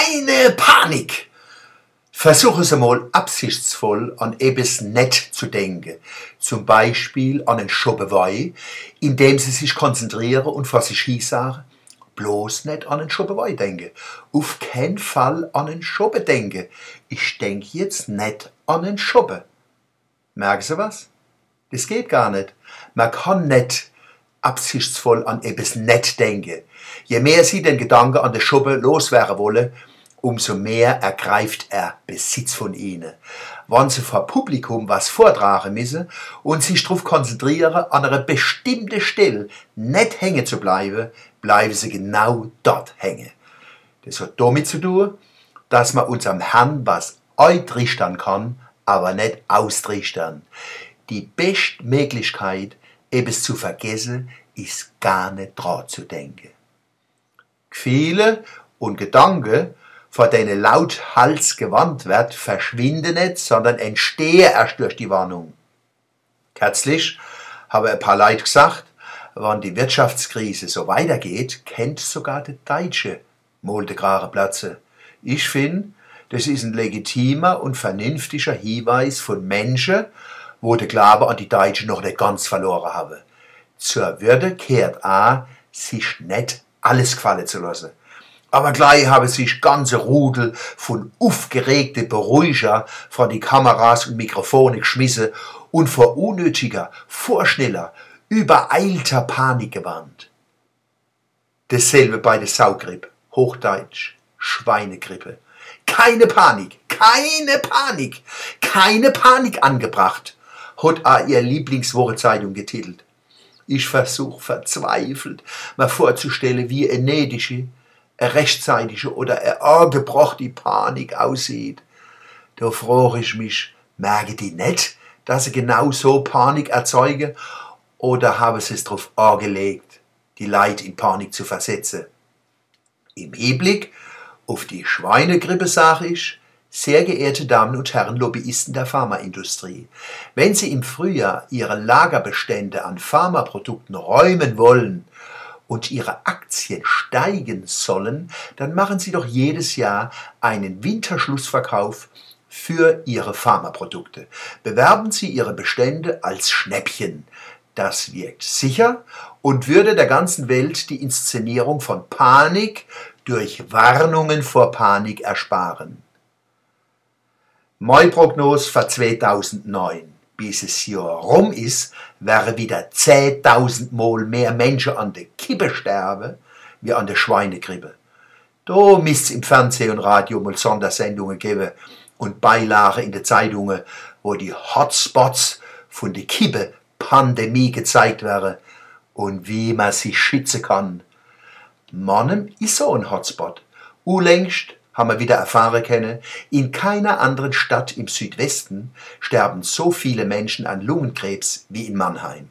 keine Panik! Versuche es einmal absichtsvoll an etwas nett zu denken. Zum Beispiel an einen Schobewei, indem Sie sich konzentrieren und vor sich hin sagen, bloß nicht an einen Schobewei denken. Auf keinen Fall an einen Schobbe denken. Ich denke jetzt nicht an einen Schobbe. Merken Sie was? Das geht gar nicht. Man kann nicht absichtsvoll an etwas nett denken. Je mehr Sie den Gedanken an der Schobbe loswerden wollen, umso mehr ergreift er Besitz von ihnen. Wenn sie vor Publikum was vortragen müssen und sich darauf konzentrieren, an einer bestimmten Stelle nicht hängen zu bleiben, bleiben sie genau dort hängen. Das hat damit zu tun, dass man unserem Herrn was eintrichtern kann, aber nicht austrichtern. Die beste Möglichkeit, etwas zu vergessen, ist gar nicht dran zu denken. Gefühle und Gedanken vor denen laut Hals gewandt wird, verschwinde nicht, sondern entstehe erst durch die Warnung. Kürzlich habe ein paar Leute gesagt, wenn die Wirtschaftskrise so weitergeht, kennt sogar der Deutsche grare Platze. Ich finde, das ist ein legitimer und vernünftiger Hinweis von Menschen, wo der Glaube an die Deutschen noch nicht ganz verloren habe. Zur Würde kehrt a, sich nicht alles gefallen zu lassen. Aber gleich habe sich ganze Rudel von aufgeregte Beruhiger vor die Kameras und Mikrofone geschmissen und vor unnötiger, vorschneller, übereilter Panik gewarnt. Dasselbe bei der Saugrippe, Hochdeutsch, Schweinegrippe. Keine Panik, keine Panik, keine Panik angebracht, hat a ihr Lieblingswochezeitung getitelt. Ich versuch verzweifelt, mir vorzustellen, wie energische, eine rechtzeitige oder eine angebrachte Panik aussieht. Da frage ich mich, merken die nicht, dass sie genau so Panik erzeugen oder haben sie es darauf angelegt, die Leute in Panik zu versetzen? Im Hinblick auf die Schweinegrippe sage ich, sehr geehrte Damen und Herren Lobbyisten der Pharmaindustrie, wenn Sie im Frühjahr Ihre Lagerbestände an Pharmaprodukten räumen wollen und Ihre Aktien steigen sollen, dann machen Sie doch jedes Jahr einen Winterschlussverkauf für Ihre Pharmaprodukte. Bewerben Sie Ihre Bestände als Schnäppchen. Das wirkt sicher und würde der ganzen Welt die Inszenierung von Panik durch Warnungen vor Panik ersparen. Meine Prognose für 2009 bis es Jahr rum ist, werden wieder 10.000 Mal mehr Menschen an der Kippe sterben, wie an der Schweinegrippe. Da müsste im Fernsehen und Radio mal Sondersendungen geben und Beilagen in den Zeitungen, wo die Hotspots von der Kippe Pandemie gezeigt werden und wie man sich schützen kann. Mannem ist so ein Hotspot. Unlängst haben wir wieder erfahren können, in keiner anderen Stadt im Südwesten sterben so viele Menschen an Lungenkrebs wie in Mannheim.